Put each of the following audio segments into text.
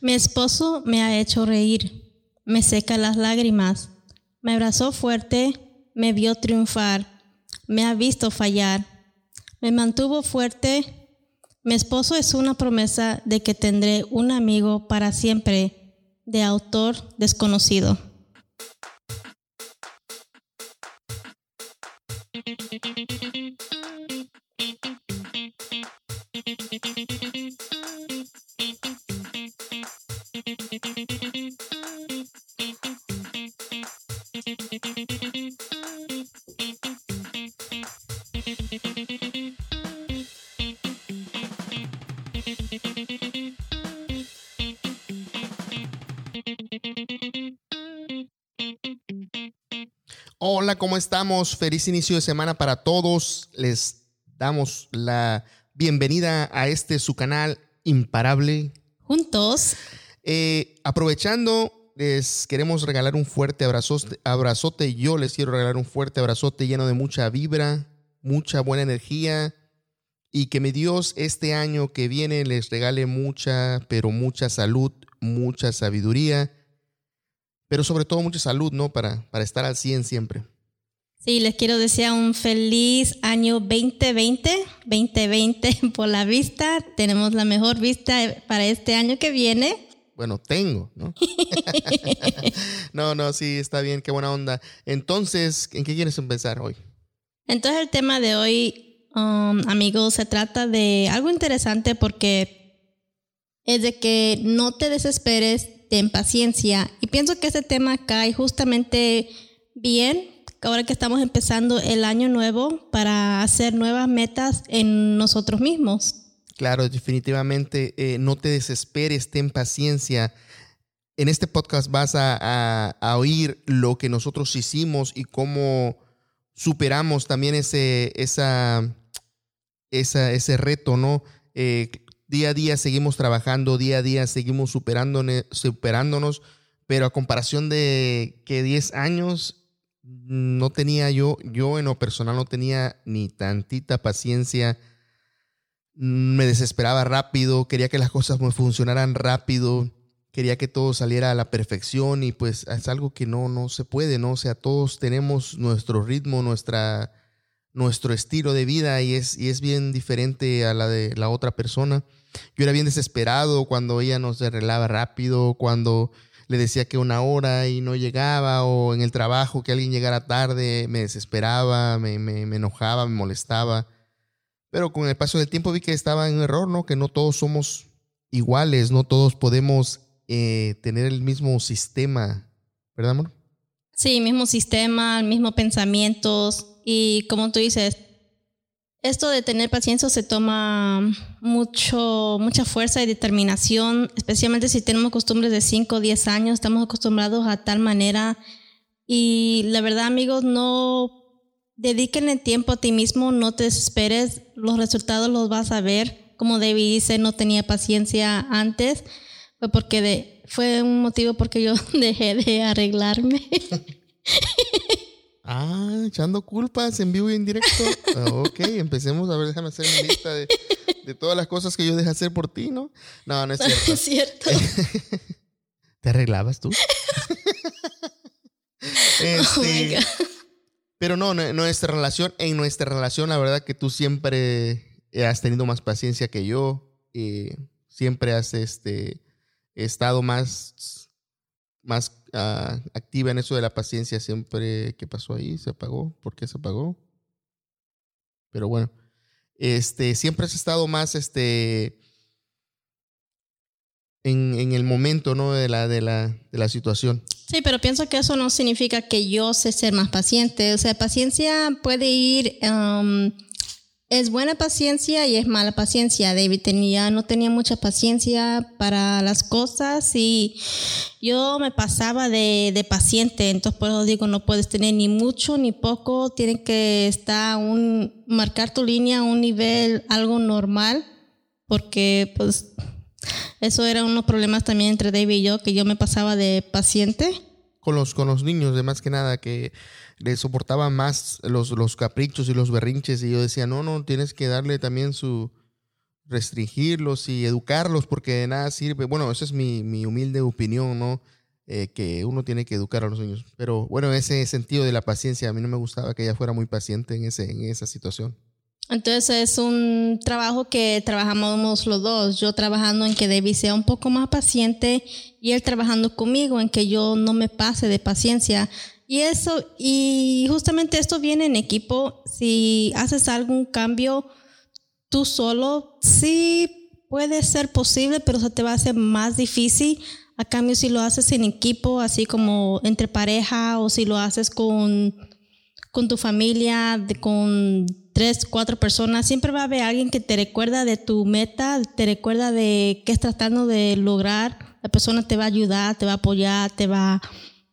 Mi esposo me ha hecho reír, me seca las lágrimas, me abrazó fuerte, me vio triunfar, me ha visto fallar, me mantuvo fuerte. Mi esposo es una promesa de que tendré un amigo para siempre, de autor desconocido. Hola, ¿cómo estamos? Feliz inicio de semana para todos. Les damos la bienvenida a este su canal imparable. Juntos. Eh, aprovechando, les queremos regalar un fuerte abrazote, abrazote. Yo les quiero regalar un fuerte abrazote lleno de mucha vibra, mucha buena energía y que mi Dios este año que viene les regale mucha, pero mucha salud, mucha sabiduría pero sobre todo mucha salud, ¿no? Para, para estar al 100 siempre. Sí, les quiero desear un feliz año 2020, 2020 por la vista. Tenemos la mejor vista para este año que viene. Bueno, tengo, ¿no? no, no, sí, está bien, qué buena onda. Entonces, ¿en qué quieres empezar hoy? Entonces, el tema de hoy, um, amigos, se trata de algo interesante porque es de que no te desesperes ten paciencia. Y pienso que ese tema cae justamente bien ahora que estamos empezando el año nuevo para hacer nuevas metas en nosotros mismos. Claro, definitivamente, eh, no te desesperes, ten paciencia. En este podcast vas a, oír lo que nosotros hicimos y cómo superamos también ese, esa, esa, ese reto, ¿no? Eh, Día a día seguimos trabajando, día a día seguimos superándonos, pero a comparación de que 10 años, no tenía yo, yo en lo personal no tenía ni tantita paciencia, me desesperaba rápido, quería que las cosas me funcionaran rápido, quería que todo saliera a la perfección y pues es algo que no, no se puede, ¿no? O sea, todos tenemos nuestro ritmo, nuestra, nuestro estilo de vida y es, y es bien diferente a la de la otra persona. Yo era bien desesperado cuando ella nos arreglaba rápido, cuando le decía que una hora y no llegaba, o en el trabajo que alguien llegara tarde, me desesperaba, me, enojaba, me molestaba. Pero con el paso del tiempo vi que estaba en error, ¿no? Que no todos somos iguales, no todos podemos eh, tener el mismo sistema, ¿verdad, amor? Sí, mismo sistema, mismo pensamientos. Y como tú dices, esto de tener paciencia se toma mucho, mucha fuerza y determinación, especialmente si tenemos costumbres de 5 o 10 años, estamos acostumbrados a tal manera. Y la verdad, amigos, no dediquen el tiempo a ti mismo, no te desesperes, los resultados los vas a ver. Como David dice, no tenía paciencia antes, fue porque fue un motivo porque yo dejé de arreglarme. Ah, echando culpas en vivo y en directo. Ah, ok, empecemos a ver, déjame hacer mi lista de, todas las cosas que yo dejé hacer por ti, ¿no? No, no es cierto. es cierto. ¿Te arreglabas tú? Oh este, pero no, nuestra relación, en nuestra relación, la verdad que tú siempre has tenido más paciencia que yo. y siempre has este, estado más más ah, activa en eso de la paciencia siempre que pasó ahí, se apagó, ¿por qué se apagó? Pero bueno, este, siempre has estado más este, en, en el momento ¿no? de, la, de, la, de la situación. Sí, pero pienso que eso no significa que yo sé ser más paciente. O sea, paciencia puede ir es buena paciencia y es mala paciencia. David tenía, no tenía mucha paciencia para las cosas y yo me pasaba de, de paciente. Entonces, por eso digo, no puedes tener ni mucho ni poco. Tiene que estar un, marcar tu línea a un nivel algo normal, porque pues eso era unos problemas también entre David y yo, que yo me pasaba de paciente. Con los, con los niños, de más que nada, que le soportaba más los, los caprichos y los berrinches y yo decía, no, no, tienes que darle también su, restringirlos y educarlos porque de nada sirve. Bueno, esa es mi, mi humilde opinión, ¿no? Eh, que uno tiene que educar a los niños. Pero bueno, ese sentido de la paciencia, a mí no me gustaba que ella fuera muy paciente en, ese, en esa situación. Entonces es un trabajo que trabajamos los dos, yo trabajando en que David sea un poco más paciente y él trabajando conmigo en que yo no me pase de paciencia. Y eso, y justamente esto viene en equipo, si haces algún cambio tú solo, sí puede ser posible, pero se te va a hacer más difícil. A cambio, si lo haces en equipo, así como entre pareja o si lo haces con, con tu familia, con tres, cuatro personas, siempre va a haber alguien que te recuerda de tu meta, te recuerda de qué estás tratando de lograr. La persona te va a ayudar, te va a apoyar, te va,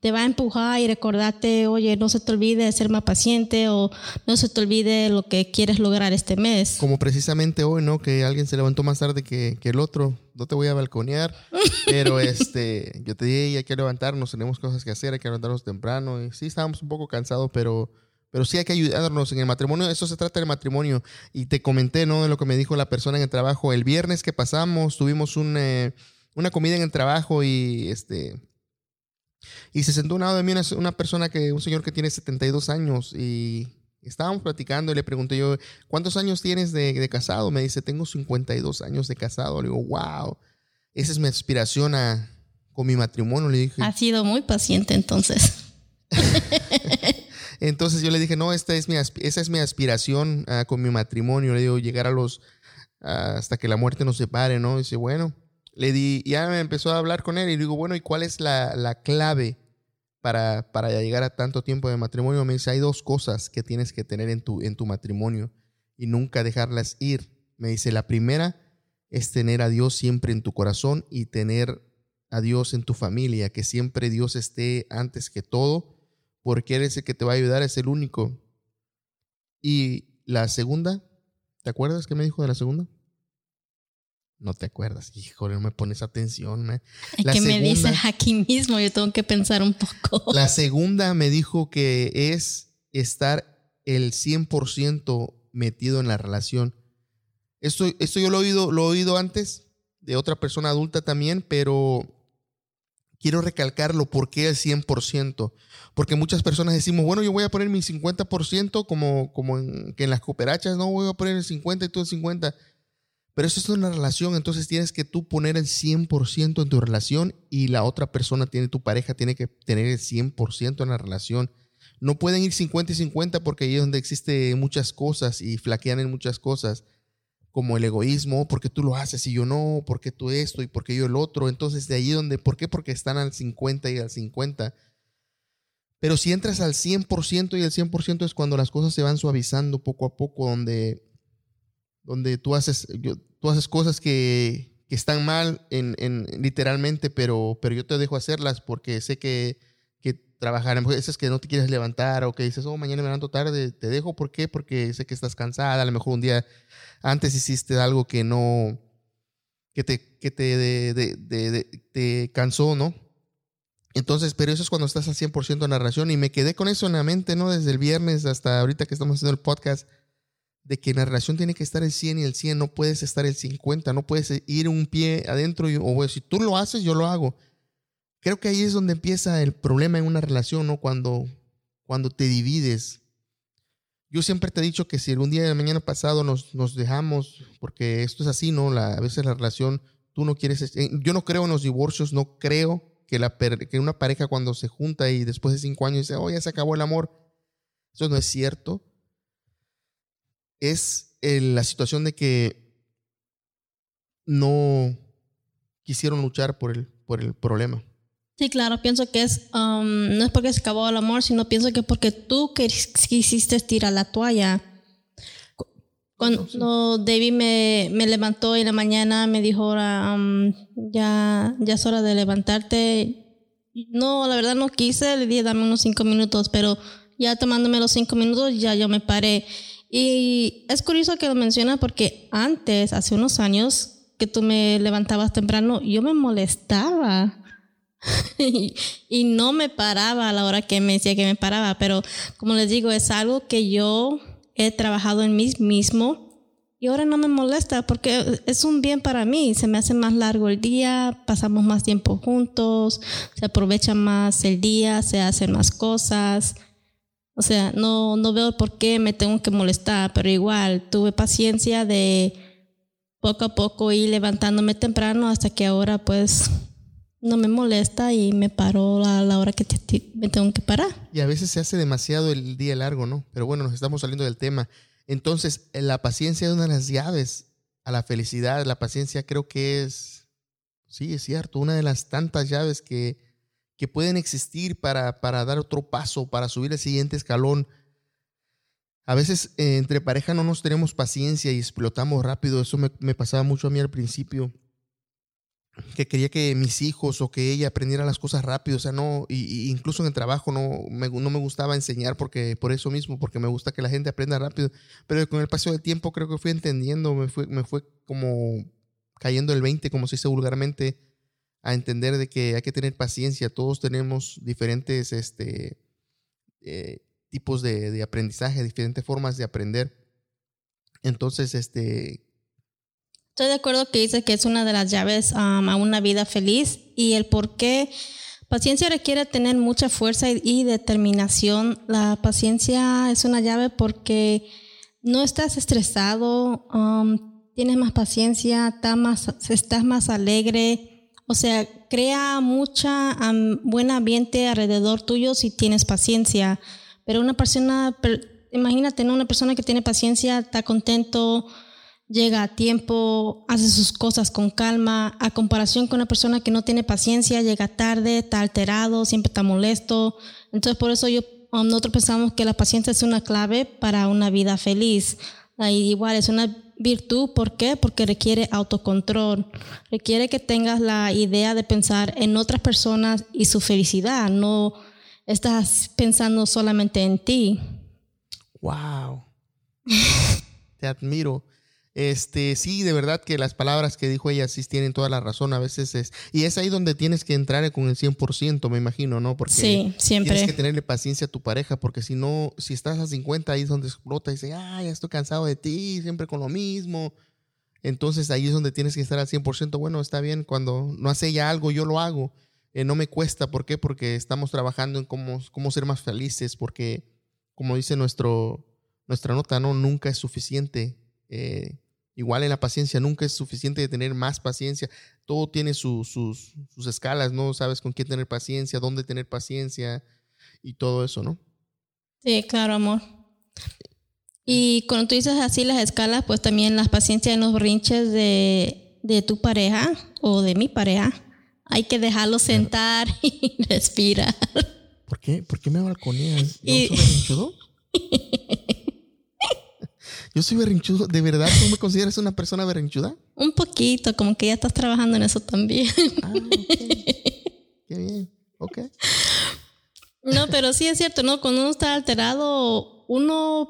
te va a empujar y recordarte, oye, no se te olvide de ser más paciente o no se te olvide lo que quieres lograr este mes. Como precisamente hoy, ¿no? Que alguien se levantó más tarde que, que el otro. No te voy a balconear, pero este, yo te dije, hay que levantarnos, tenemos cosas que hacer, hay que levantarnos temprano. Y sí, estábamos un poco cansados, pero pero sí hay que ayudarnos en el matrimonio. Eso se trata del matrimonio. Y te comenté, ¿no? De lo que me dijo la persona en el trabajo. El viernes que pasamos, tuvimos eh, una comida en el trabajo y este. Y se sentó a un lado de mí una, persona que, un señor que tiene 72 años y estábamos platicando y le pregunté yo, ¿cuántos años tienes de, casado? Me dice, tengo 52 años de casado. Le digo, wow, esa es mi aspiración a, con mi matrimonio. Le dije. Ha sido muy paciente entonces. Entonces yo le dije, no, esta es mi, esa es mi aspiración ah, con mi matrimonio. Le digo, llegar a los, hasta que la muerte nos separe, ¿no? dice, bueno, le di, ya me empezó a hablar con él y digo, bueno, ¿y cuál es la, clave para, para llegar a tanto tiempo de matrimonio? Me dice, hay dos cosas que tienes que tener en tu, en tu matrimonio y nunca dejarlas ir. Me dice, la primera es tener a Dios siempre en tu corazón y tener a Dios en tu familia, que siempre Dios esté antes que todo porque Él es el que te va a ayudar, es el único. Y la segunda, ¿te acuerdas qué me dijo de la segunda? No te acuerdas, híjole, no me pones atención. ¿eh? que me dices aquí mismo, yo tengo que pensar un poco. La segunda me dijo que es estar el 100% metido en la relación. Esto, esto yo lo he, oído, lo he oído antes de otra persona adulta también, pero quiero recalcarlo, ¿por qué el 100%? Porque muchas personas decimos, bueno, yo voy a poner mi 50% como, como en, que en las cooperachas, no, voy a poner el 50 y tú el 50. Pero eso es una relación, entonces tienes que tú poner el 100% en tu relación y la otra persona tiene, tu pareja tiene que tener el 100% en la relación. No pueden ir 50 y 50 porque ahí es donde existe muchas cosas y flaquean en muchas cosas como el egoísmo, porque tú lo haces y yo no, porque tú esto y porque yo el otro. Entonces, de ahí donde, ¿por qué? Porque están al 50 y al 50. Pero si entras al 100% y el 100% es cuando las cosas se van suavizando poco a poco, donde, donde tú, haces, tú haces cosas que, que están mal en, en, literalmente, pero, pero yo te dejo hacerlas porque sé que trabajar en veces que no te quieres levantar o que dices, oh, mañana me levanto tarde, te dejo, ¿por qué? Porque sé que estás cansada, a lo mejor un día antes hiciste algo que no, que te, que te, te cansó, ¿no? Entonces, pero eso es cuando estás al 100% en la relación y me quedé con eso en la mente, ¿no? Desde el viernes hasta ahorita que estamos haciendo el podcast, de que en la relación tiene que estar el 100 y el 100, no puedes estar el 50, no puedes ir un pie adentro y, o si tú lo haces, yo lo hago. Creo que ahí es donde empieza el problema en una relación, ¿no? Cuando, cuando te divides. Yo siempre te he dicho que si algún día de mañana pasado nos, nos dejamos, porque esto es así, ¿no? La, a veces la relación, tú no quieres... Eh, yo no creo en los divorcios, no creo que, la, que una pareja cuando se junta y después de cinco años dice, oh, ya se acabó el amor. Eso no es cierto. Es la situación de que no quisieron luchar por el, por el problema. Sí, claro, pienso que es, um, no es porque se acabó el amor, sino pienso que porque tú quisiste tirar la toalla. Cuando David me, me, levantó en la mañana, me dijo, um, ya, ya es hora de levantarte. No, la verdad no quise, le dije, dame unos cinco minutos, pero ya tomándome los cinco minutos, ya yo me paré. Y es curioso que lo menciona porque antes, hace unos años, que tú me levantabas temprano, yo me molestaba y, no me paraba a la hora que me decía que me paraba, pero como les digo, es algo que yo he trabajado en mí mismo y ahora no me molesta porque es un bien para mí. Se me hace más largo el día, pasamos más tiempo juntos, se aprovecha más el día, se hacen más cosas. O sea, no, no veo por qué me tengo que molestar, pero igual tuve paciencia de poco a poco ir levantándome temprano hasta que ahora pues no me molesta y me paro a la hora que me tengo que parar. Y a veces se hace demasiado el día largo, ¿no? Pero bueno, nos estamos saliendo del tema. Entonces, la paciencia es una de las llaves a la felicidad. La paciencia creo que es, sí, es cierto, una de las tantas llaves que, que pueden existir para, para dar otro paso, para subir el siguiente escalón. A veces eh, entre pareja no nos tenemos paciencia y explotamos rápido. Eso me, me pasaba mucho a mí al principio que quería que mis hijos o que ella aprendiera las cosas rápido, o sea, no, y, incluso en el trabajo no me, no me gustaba enseñar porque, por eso mismo, porque me gusta que la gente aprenda rápido, pero con el paso del tiempo creo que fui entendiendo, me fue, me fue como cayendo el 20, como se dice vulgarmente, a entender de que hay que tener paciencia, todos tenemos diferentes este, eh, tipos de, de aprendizaje, diferentes formas de aprender. Entonces, este, Estoy de acuerdo que dice que es una de las llaves um, a una vida feliz y el por qué. Paciencia requiere tener mucha fuerza y, determinación. La paciencia es una llave porque no estás estresado, um, tienes más paciencia, más, estás más alegre. O sea, crea mucha um, buen ambiente alrededor tuyo si tienes paciencia. Pero una persona, imagínate, una persona que tiene paciencia está contento, llega a tiempo, hace sus cosas con calma, a comparación con una persona que no tiene paciencia, llega tarde, está alterado, siempre está molesto. Entonces por eso yo, nosotros pensamos que la paciencia es una clave para una vida feliz. Y igual es una virtud, ¿por qué? Porque requiere autocontrol, requiere que tengas la idea de pensar en otras personas y su felicidad, no estás pensando solamente en ti. Wow. Te admiro. Este, sí, de verdad que las palabras que dijo ella sí tienen toda la razón. A veces es. Y es ahí donde tienes que entrar con el 100%, me imagino, ¿no? Porque sí, siempre. tienes que tenerle paciencia a tu pareja, porque si no, si estás a 50, ahí es donde explota y dice, ay, ya estoy cansado de ti, siempre con lo mismo. Entonces ahí es donde tienes que estar al 100%. Bueno, está bien, cuando no hace ella algo, yo lo hago. Eh, no me cuesta. ¿Por qué? Porque estamos trabajando en cómo, cómo ser más felices, porque, como dice nuestro, nuestra nota, ¿no? Nunca es suficiente. Eh, Igual en la paciencia nunca es suficiente de tener más paciencia. Todo tiene sus, sus, escalas, ¿no? Sabes con quién tener paciencia, dónde tener paciencia y todo eso, ¿no? Sí, claro, amor. Y cuando tú dices así las escalas, pues también las paciencias en los rinches de, de tu pareja o de mi pareja, hay que dejarlo sentar y respirar. ¿Por qué? ¿Por qué me balconeas? ¿No y... Yo soy berrinchudo. ¿De verdad tú me consideras una persona berrinchuda? Un poquito, como que ya estás trabajando en eso también. Ah, Qué bien. Ok. No, pero sí es cierto, ¿no? Cuando uno está alterado, uno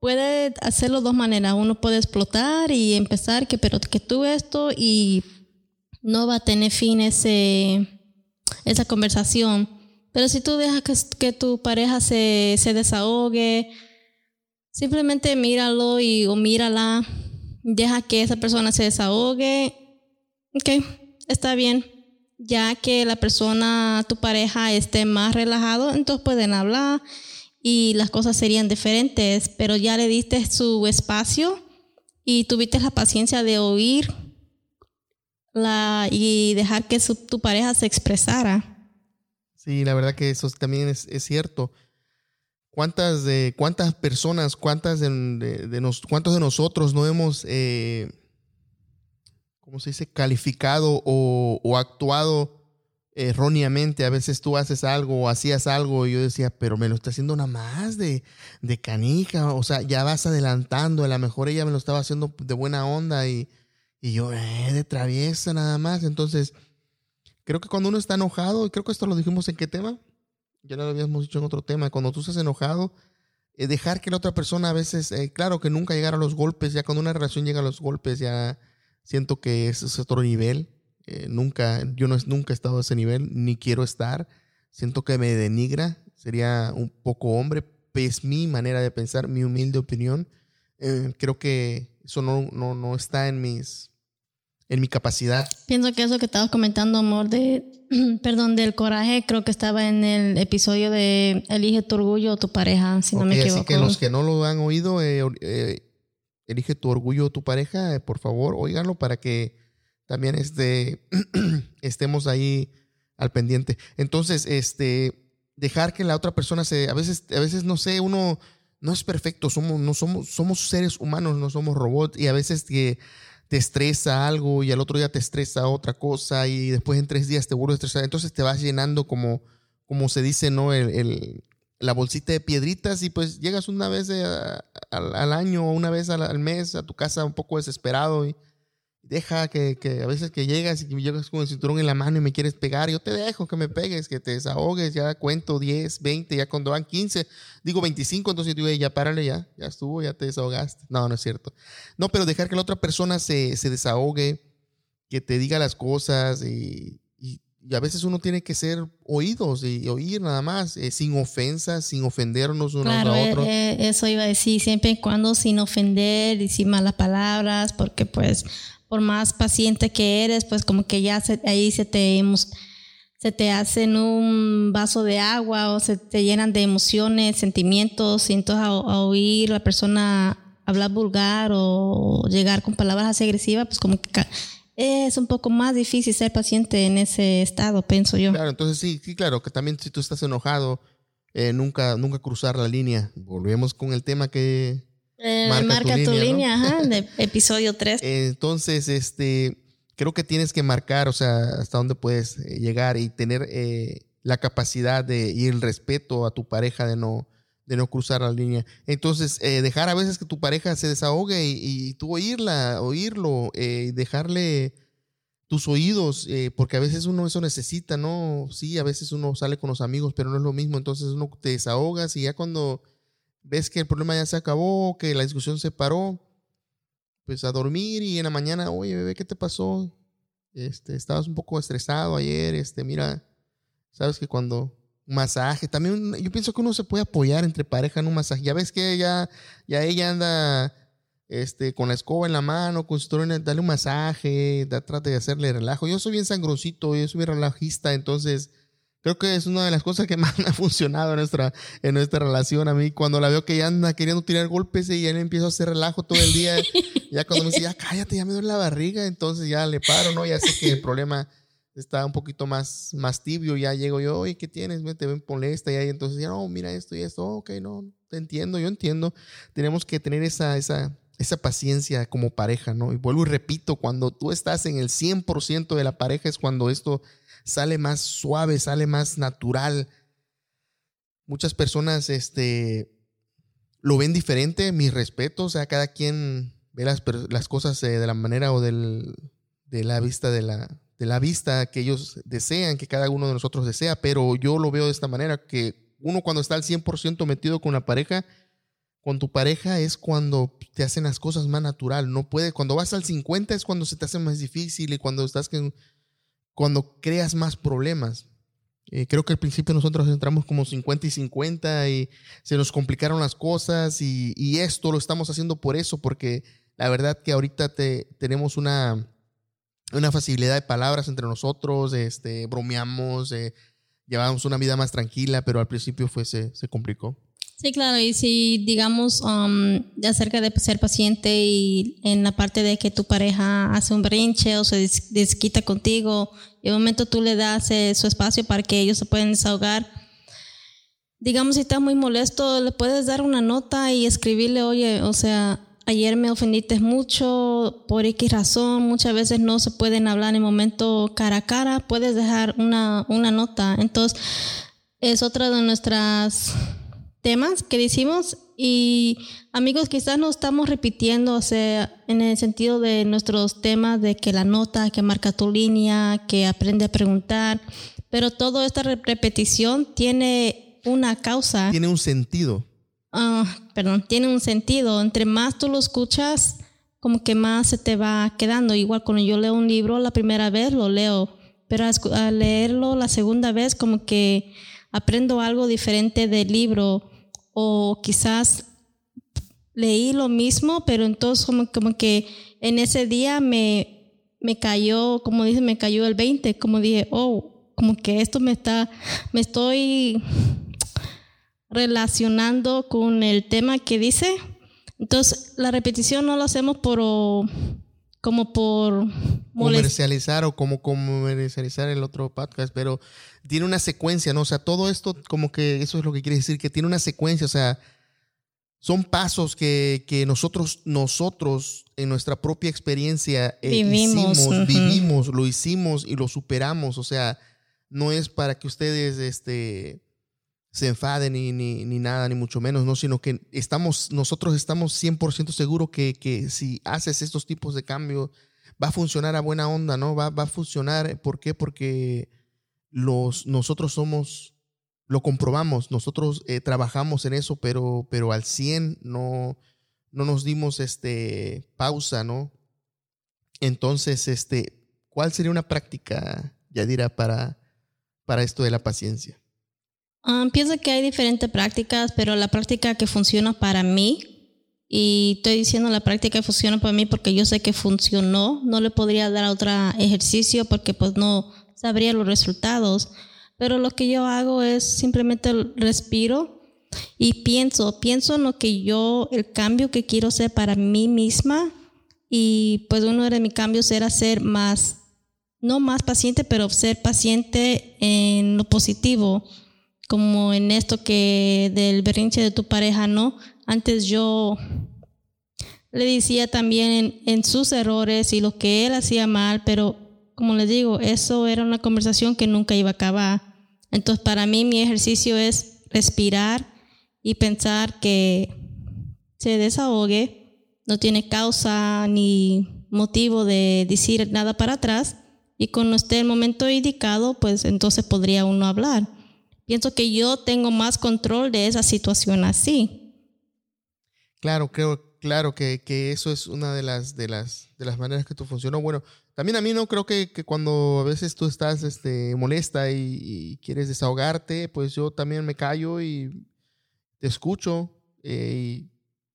puede hacerlo de dos maneras. Uno puede explotar y empezar que, pero que tú esto y no va a tener fin ese, esa conversación. Pero si tú dejas que, que tu pareja se, se desahogue, Simplemente míralo y, o mírala, deja que esa persona se desahogue. Ok, está bien. Ya que la persona, tu pareja, esté más relajado, entonces pueden hablar y las cosas serían diferentes, pero ya le diste su espacio y tuviste la paciencia de oír la, y dejar que tu pareja se expresara. Sí, la verdad que eso también es, es cierto. ¿Cuántas, de, cuántas personas, cuántas de, de, nos, cuántos de nosotros no hemos, eh, ¿cómo se dice?, calificado o, o, actuado erróneamente. A veces tú haces algo o hacías algo y yo decía, pero me lo está haciendo nada más de, de canija. O sea, ya vas adelantando. A lo mejor ella me lo estaba haciendo de buena onda y, y yo, eh, de traviesa nada más. Entonces, creo que cuando uno está enojado, y creo que esto lo dijimos en qué tema, ya lo habíamos dicho en otro tema, cuando tú estás enojado, eh, dejar que la otra persona a veces, eh, claro que nunca llegar a los golpes, ya cuando una relación llega a los golpes, ya siento que es, otro nivel. Eh, nunca, yo no, nunca he estado a ese nivel, ni quiero estar. Siento que me denigra, sería un poco hombre, es mi manera de pensar, mi humilde opinión. creo que eso no, no, no está en mis en mi capacidad. Pienso que eso que estabas comentando, amor, de perdón, del coraje, creo que estaba en el episodio de Elige tu orgullo o tu pareja, si no me equivoco. Así que los que no lo han oído, eh, eh, Elige tu orgullo o tu pareja, eh, por favor, óiganlo para que también este, estemos ahí al pendiente. Entonces, este, dejar que la otra persona se, a veces, a veces no sé, uno no es perfecto, somos, no somos, somos seres humanos, no somos robots y a veces que te estresa algo y al otro día te estresa otra cosa y después en tres días te vuelve a estresar. Entonces te vas llenando como, como se dice, ¿no? El, la bolsita de piedritas y pues llegas una vez al, año o una vez al, mes a tu casa un poco desesperado y deja que, que, a veces que llegas y que llegas con el cinturón en la mano y me quieres pegar, yo te dejo que me pegues, que te desahogues, ya cuento 10, 20, ya cuando van 15, digo 25, entonces digo, ya párale, ya, ya estuvo, ya te desahogaste. No, no es cierto. No, pero dejar que la otra persona se, se desahogue, que te diga las cosas y, y, a veces uno tiene que ser oídos y, oír nada más, eh, sin ofensas, sin ofendernos unos a otros. Eh, eh, eso iba a decir, siempre y cuando sin ofender y sin malas palabras, porque pues por más paciente que eres, pues como que ya ahí se te, se te hacen un vaso de agua o se te llenan de emociones, sentimientos, y entonces a, oír la persona hablar vulgar o llegar con palabras así agresivas, pues como que es un poco más difícil ser paciente en ese estado, pienso yo. Claro, entonces sí, sí, claro, que también si tú estás enojado, eh, nunca, nunca cruzar la línea. Volvemos con el tema que, eh, marca, tu, línea, ajá, de episodio 3. Entonces, este, creo que tienes que marcar, o sea, hasta dónde puedes eh, llegar y tener eh, la capacidad de, y el respeto a tu pareja de no, de no cruzar la línea. Entonces, dejar a veces que tu pareja se desahogue y, tú oírla, oírlo, dejarle tus oídos, porque a veces uno eso necesita, ¿no? Sí, a veces uno sale con los amigos, pero no es lo mismo, entonces uno te desahogas y ya cuando ves que el problema ya se acabó, que la discusión se paró, pues a dormir y en la mañana, oye, bebé, ¿qué te pasó? Este, estabas un poco estresado ayer, este, mira, sabes que cuando masaje, también yo pienso que uno se puede apoyar entre pareja en un masaje. Ya ves que ya, ya ella anda este, con la escoba en la mano, con su dale un masaje, da, trata de hacerle relajo. Yo soy bien sangrosito, yo soy bien relajista, entonces Creo que es una de las cosas que más me ha funcionado en nuestra, en nuestra relación. A mí, cuando la veo que ella anda queriendo tirar golpes y ya le a hacer relajo todo el día, ya cuando me dice, ya cállate, ya me duele la barriga, entonces ya le paro, ¿no? Ya sé que el problema está un poquito más, más tibio, ya llego yo, oye, ¿qué tienes? Te ven molesta y ahí entonces ya, mira esto y esto, ok, no, te entiendo, yo entiendo. Tenemos que tener esa, esa, esa paciencia como pareja, ¿no? Y vuelvo y repito, cuando tú estás en el 100% de la pareja es cuando esto sale más suave, sale más natural. Muchas personas este, lo ven diferente, mis respetos, o sea, cada quien ve las, las cosas eh, de la manera o del, de la vista de la, de la vista que ellos desean, que cada uno de nosotros desea, pero yo lo veo de esta manera, que uno cuando está al 100% metido con la pareja, con tu pareja es cuando te hacen las cosas más natural, no puede, cuando vas al 50 es cuando se te hace más difícil y cuando estás cuando creas más problemas. Eh, creo que al principio nosotros entramos como 50 y 50 y se nos complicaron las cosas y, esto lo estamos haciendo por eso, porque la verdad que ahorita te, tenemos una, una facilidad de palabras entre nosotros, este, bromeamos, eh, llevamos una vida más tranquila, pero al principio fue, se, se complicó. Sí, claro, y si digamos um, acerca de ser paciente y en la parte de que tu pareja hace un brinche o se desquita contigo, y en un momento tú le das eh, su espacio para que ellos se puedan desahogar. Digamos, si estás muy molesto, le puedes dar una nota y escribirle, oye, o sea, ayer me ofendiste mucho por X razón, muchas veces no se pueden hablar en momento cara a cara, puedes dejar una, una nota. Entonces, es otra de nuestras temas que decimos y amigos quizás no estamos repitiendo, o sea, en el sentido de nuestros temas de que la nota, que marca tu línea, que aprende a preguntar, pero toda esta repetición tiene una causa. Tiene un sentido. Ah, perdón, tiene un sentido. Entre más tú lo escuchas, como que más se te va quedando. Igual cuando yo leo un libro la primera vez, lo leo, pero al leerlo la segunda vez, como que aprendo algo diferente del libro o quizás leí lo mismo, pero entonces como, como que en ese día me, me cayó, como dice, me cayó el 20, como dije, oh, como que esto me está, me estoy relacionando con el tema que dice. Entonces, la repetición no lo hacemos por como por comercializar o como comercializar el otro podcast, pero tiene una secuencia, ¿no? O sea, todo esto como que eso es lo que quiere decir, que tiene una secuencia, o sea, son pasos que, que nosotros, nosotros en nuestra propia experiencia eh, vivimos, hicimos, vivimos, lo hicimos y lo superamos, o sea, no es para que ustedes, este, se enfaden ni, ni, ni, nada, ni mucho menos, ¿no? Sino que estamos, nosotros estamos 100% seguros que, que, si haces estos tipos de cambios, va a funcionar a buena onda, ¿no? Va, va a funcionar, ¿por qué? Porque los, nosotros somos, lo comprobamos, nosotros eh, trabajamos en eso, pero, pero al 100 no, no nos dimos este, pausa, ¿no? Entonces, este, ¿cuál sería una práctica, Yadira, para, para esto de la paciencia? Um, pienso que hay diferentes prácticas, pero la práctica que funciona para mí, y estoy diciendo la práctica que funciona para mí porque yo sé que funcionó, no le podría dar otro ejercicio porque pues no sabría los resultados, pero lo que yo hago es simplemente respiro y pienso, pienso en lo que yo, el cambio que quiero hacer para mí misma y pues uno de mis cambios era ser más, no más paciente, pero ser paciente en lo positivo como en esto que del berrinche de tu pareja, ¿no? Antes yo le decía también en, sus errores y lo que él hacía mal, pero como les digo, eso era una conversación que nunca iba a acabar. Entonces, para mí mi ejercicio es respirar y pensar que se desahogue, no tiene causa ni motivo de decir nada para atrás y cuando esté el momento indicado, pues entonces podría uno hablar. Pienso que yo tengo más control de esa situación así. Claro, creo, claro que, eso es una de las, de las, de las maneras que tú funcionó. Bueno, también a mí no creo que, cuando a veces tú estás este, molesta y, quieres desahogarte, pues yo también me callo y te escucho eh, y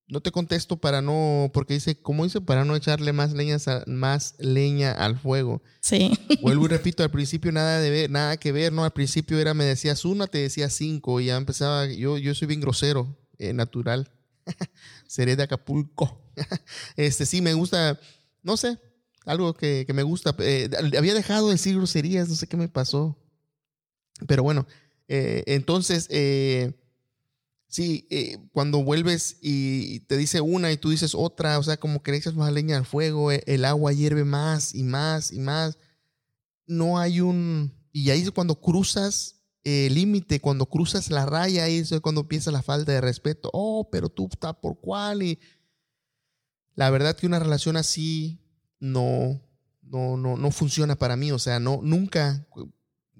no te contesto para no, porque dice, como dice, para no echarle más leña, más leña al fuego. Sí. Vuelvo y repito, al principio nada de ver, nada que ver, ¿no? Al principio era, me decías una, te decía cinco, y ya empezaba, yo, yo soy bien grosero, eh, natural. Seré de Acapulco. este, sí, me gusta, no sé, algo que, me gusta. Eh, había dejado de decir groserías, no sé qué me pasó. Pero bueno, eh, entonces, Sí, eh, cuando vuelves y te dice una y tú dices otra, o sea, como que le más leña al fuego, eh, el agua hierve más y más y más. No hay un... Y ahí es cuando cruzas el límite, cuando cruzas la raya, ahí es cuando empieza la falta de respeto. Oh, pero tú estás por cuál. Y la verdad que una relación así no, no, no, no funciona para mí. O sea, no, nunca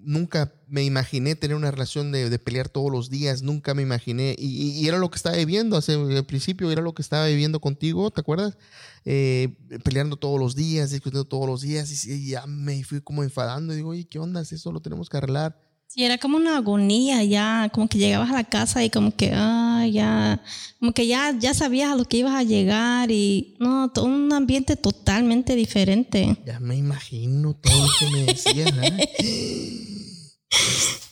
nunca me imaginé tener una relación de, pelear todos los días, nunca me imaginé, y, era lo que estaba viviendo hace al principio, era lo que estaba viviendo contigo, ¿te acuerdas? Eh, peleando todos los días, discutiendo todos los días, y, ya me fui como enfadando, y digo, oye, ¿qué onda? Eso lo tenemos que arreglar. Sí, era como una agonía ya, como que llegabas a la casa y como que, ah, ya, como que ya, ya sabías a lo que ibas a llegar y, no, todo un ambiente totalmente diferente. Ya me imagino todo lo que me decías,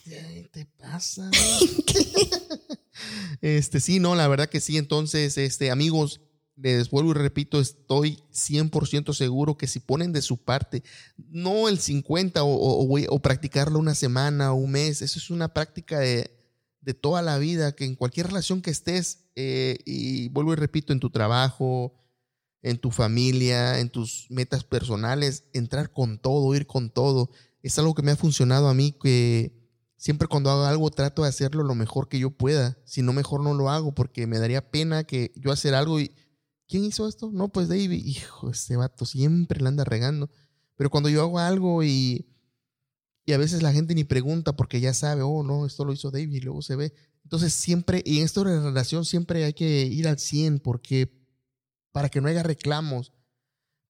¿Qué te pasa? este, sí, no, la verdad que sí. Entonces, este, amigos, les vuelvo y repito, estoy 100% seguro que si ponen de su parte, no el 50 o, practicarlo una semana o un mes, eso es una práctica de, toda la vida, que en cualquier relación que estés, eh, y vuelvo y repito, en tu trabajo, en tu familia, en tus metas personales, entrar con todo, ir con todo, es algo que me ha funcionado a mí, que siempre cuando hago algo trato de hacerlo lo mejor que yo pueda, si no mejor no lo hago, porque me daría pena que yo hacer algo y ¿Quién hizo esto? No, pues David. Hijo, este vato siempre le anda regando. Pero cuando yo hago algo y, y a veces la gente ni pregunta porque ya sabe, oh, no, esto lo hizo David y luego se ve. Entonces siempre, y en esto relación siempre hay que ir al 100 porque para que no haya reclamos.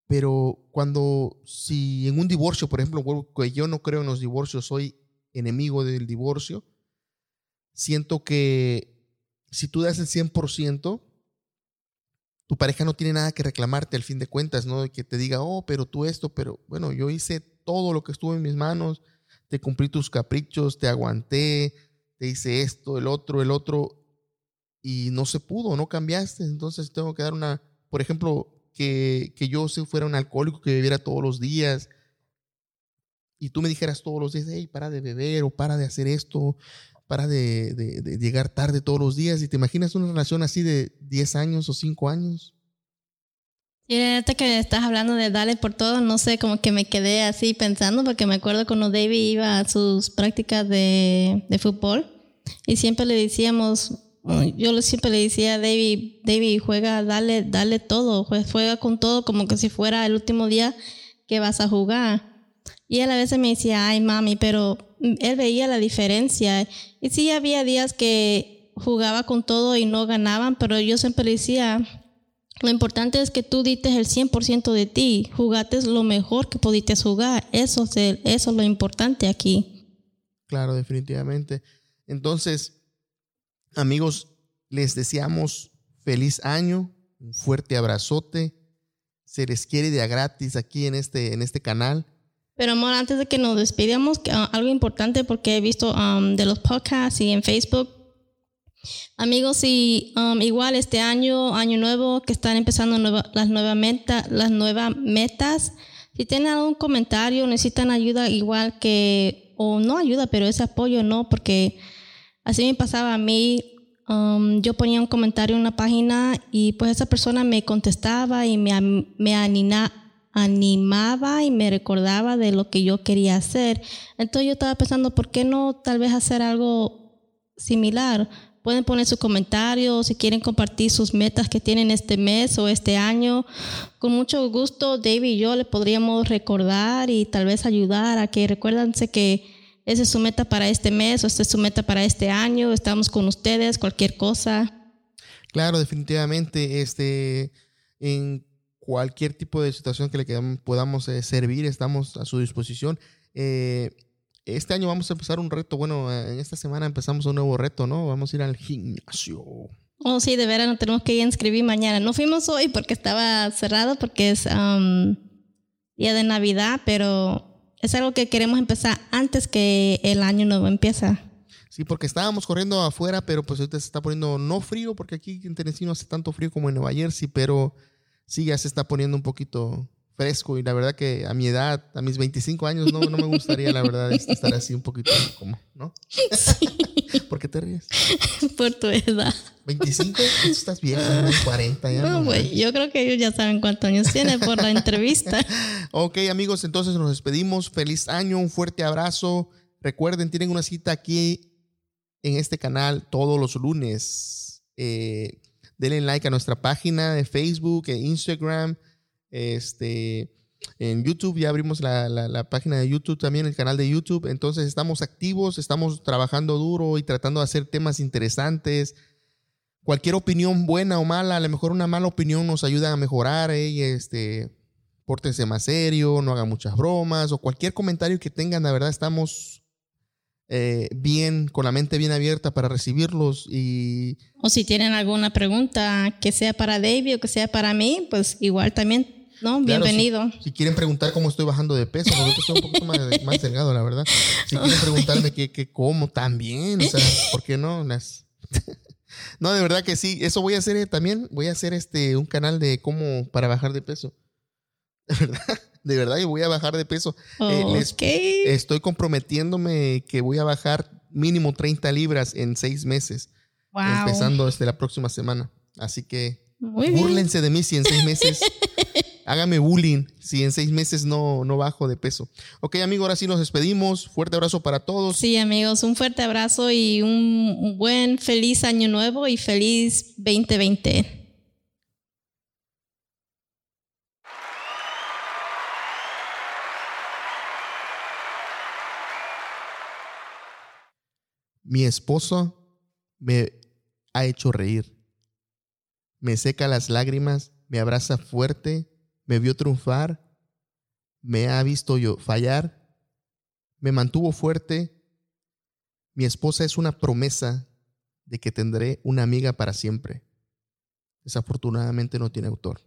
Pero cuando, si en un divorcio, por ejemplo, yo no creo en los divorcios, soy enemigo del divorcio, siento que si tú das el 100%, tu pareja no tiene nada que reclamarte al fin de cuentas, ¿no? Que te diga, oh, pero tú esto, pero bueno, yo hice todo lo que estuvo en mis manos, te cumplí tus caprichos, te aguanté, te hice esto, el otro, el otro, y no se pudo, no cambiaste, entonces tengo que dar una, por ejemplo, que, que yo fuera un alcohólico que bebiera todos los días, y tú me dijeras todos los días, hey, para de beber o para de hacer esto, para de, llegar tarde todos los días, y te imaginas una relación así de 10 años o 5 años. Y ahorita que estás hablando de darle por todo, no sé, como que me quedé así pensando, porque me acuerdo cuando David iba a sus prácticas de fútbol y siempre le decíamos, yo siempre le decía David, David, juega, dale, dale todo, juega con todo como que si fuera el último día que vas a jugar. Y él a veces me decía, ay mami, pero él veía la diferencia. Y sí había días que jugaba con todo y no ganaban, pero yo siempre le decía, lo importante es que tú dites el 100% de ti, jugaste lo mejor que pudiste jugar. Eso es, eso es lo importante aquí. Claro, definitivamente. Entonces, amigos, les deseamos feliz año, un fuerte abrazote. Se les quiere de a gratis aquí en este, en este canal. Pero amor, antes de que nos despidamos, ah, algo importante porque he visto um, de los podcasts y en Facebook Amigos, y um, igual este año, año nuevo, que están empezando las, nuevas metas, las nuevas metas, si tienen algún comentario, necesitan ayuda igual que, o no ayuda, pero ese apoyo no, porque así me pasaba a mí. Um, yo ponía un comentario en una página y pues esa persona me contestaba y me, me animaba y me recordaba de lo que yo quería hacer. Entonces yo estaba pensando, ¿por qué no tal vez hacer algo similar? Pueden poner sus comentarios si quieren compartir sus metas que tienen este mes o este año. Con mucho gusto, David y yo le podríamos recordar y tal vez ayudar a que recuérdense que esa es su meta para este mes o esta es su meta para este año. Estamos con ustedes, cualquier cosa. Claro, definitivamente. Este, en cualquier tipo de situación que le podamos eh, servir, estamos a su disposición. Eh, este año vamos a empezar un reto. Bueno, en esta semana empezamos un nuevo reto, ¿no? Vamos a ir al gimnasio. Oh, sí, de veras, no tenemos que ir a inscribir mañana. No fuimos hoy porque estaba cerrado, porque es um, día de Navidad, pero es algo que queremos empezar antes que el año nuevo empieza. Sí, porque estábamos corriendo afuera, pero pues ahorita se está poniendo no frío, porque aquí en Tennessee no hace tanto frío como en Nueva Jersey, pero sí ya se está poniendo un poquito fresco y la verdad que a mi edad, a mis 25 años, no, no me gustaría la verdad estar así un poquito como, ¿no? Sí. ¿Por qué te ríes? Por tu edad. 25, estás vieja, ¿no? 40 ya. No, güey, yo creo que ellos ya saben cuántos años tiene por la entrevista. Ok, amigos, entonces nos despedimos. Feliz año, un fuerte abrazo. Recuerden, tienen una cita aquí en este canal todos los lunes. Eh, denle like a nuestra página de Facebook, e Instagram este, en YouTube ya abrimos la, página de YouTube también, el canal de YouTube. Entonces estamos activos, estamos trabajando duro y tratando de hacer temas interesantes. Cualquier opinión buena o mala, a lo mejor una mala opinión nos ayuda a mejorar. ¿eh? este, pórtense más serio, no hagan muchas bromas o cualquier comentario que tengan, la verdad estamos eh, bien, con la mente bien abierta para recibirlos y... O si tienen alguna pregunta que sea para David o que sea para mí, pues igual también no, bienvenido. si, quieren preguntar cómo estoy bajando de peso, porque estoy un poquito más, más, delgado, la verdad. Si quieren preguntarme qué, qué como también, o sea, ¿por qué no? no, de verdad que sí. Eso voy a hacer eh, también. Voy a hacer este un canal de cómo para bajar de peso. De verdad, de verdad, y voy a bajar de peso. Eh, estoy comprometiéndome que voy a bajar mínimo 30 libras en seis meses. Empezando desde la próxima semana. Así que Muy búrlense de mí si en seis meses hágame bullying si en seis meses no, no bajo de peso. Ok, amigo, ahora sí nos despedimos. Fuerte abrazo para todos. Sí, amigos, un fuerte abrazo y un buen feliz año nuevo y feliz 2020. Mi esposo me ha hecho reír. Me seca las lágrimas, me abraza fuerte, me vio triunfar, me ha visto yo fallar, me mantuvo fuerte. Mi esposa es una promesa de que tendré una amiga para siempre. Desafortunadamente no tiene autor.